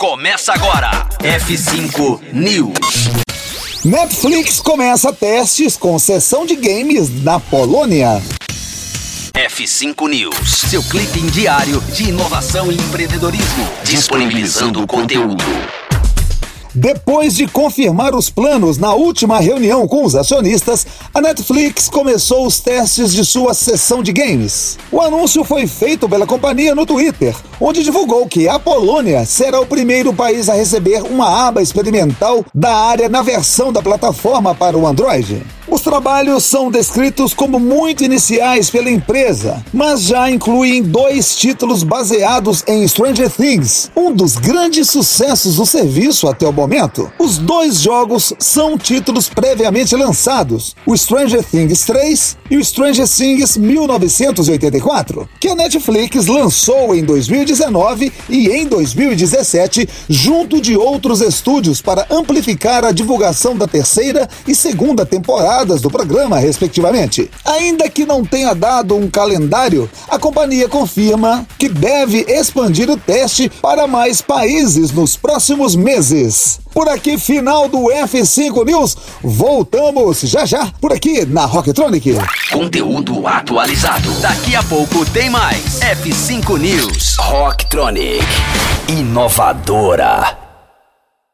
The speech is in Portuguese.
Começa agora. F5 News. Netflix começa testes com sessão de games na Polônia. F5 News, seu clipe diário de inovação e empreendedorismo, disponibilizando o conteúdo. Depois de confirmar os planos na última reunião com os acionistas, a Netflix começou os testes de sua sessão de games. O anúncio foi feito pela companhia no Twitter, onde divulgou que a Polônia será o primeiro país a receber uma aba experimental da área na versão da plataforma para o Android. Os trabalhos são descritos como muito iniciais pela empresa, mas já incluem dois títulos baseados em Stranger Things, um dos grandes sucessos do serviço até o momento. Os dois jogos são títulos previamente lançados, o Stranger Things 3 e o Stranger Things 1984, que a Netflix lançou em 2019 e em 2017, junto de outros estúdios para amplificar a divulgação da terceira e segunda temporada temporadas do programa, respectivamente. Ainda que não tenha dado um calendário, a companhia confirma que deve expandir o teste para mais países nos próximos meses. Por aqui, final do F5 News. Voltamos já já por aqui na Rocktronic. Conteúdo atualizado. Daqui a pouco tem mais. F5 News. Rocktronic. Inovadora.